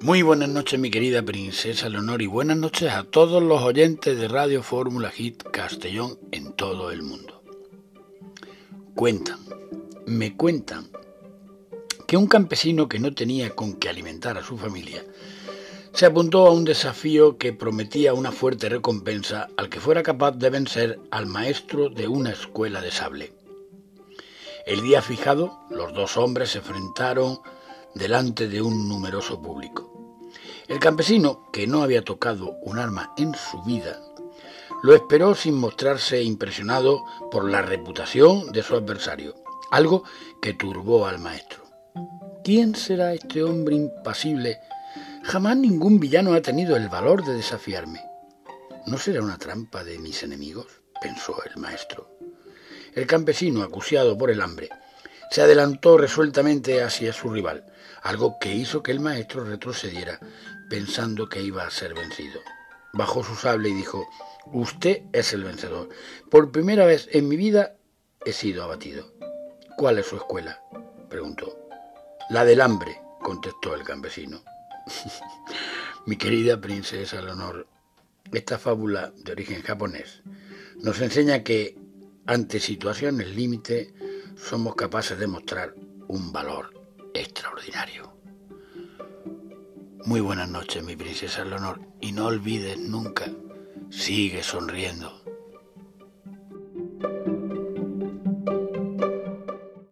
Muy buenas noches, mi querida princesa Leonor, y buenas noches a todos los oyentes de Radio Fórmula Hit Castellón en todo el mundo. Cuentan, me cuentan, que un campesino que no tenía con qué alimentar a su familia se apuntó a un desafío que prometía una fuerte recompensa al que fuera capaz de vencer al maestro de una escuela de sable. El día fijado, los dos hombres se enfrentaron delante de un numeroso público. El campesino, que no había tocado un arma en su vida, lo esperó sin mostrarse impresionado por la reputación de su adversario, algo que turbó al maestro. ¿Quién será este hombre impasible? Jamás ningún villano ha tenido el valor de desafiarme. ¿No será una trampa de mis enemigos? pensó el maestro. El campesino, acuciado por el hambre, se adelantó resueltamente hacia su rival, algo que hizo que el maestro retrocediera pensando que iba a ser vencido. Bajó su sable y dijo, Usted es el vencedor. Por primera vez en mi vida he sido abatido. ¿Cuál es su escuela? preguntó. La del hambre, contestó el campesino. mi querida princesa Leonor, esta fábula de origen japonés nos enseña que ante situaciones límite somos capaces de mostrar un valor extraordinario. Muy buenas noches, mi princesa Leonor, y no olvides nunca, sigue sonriendo.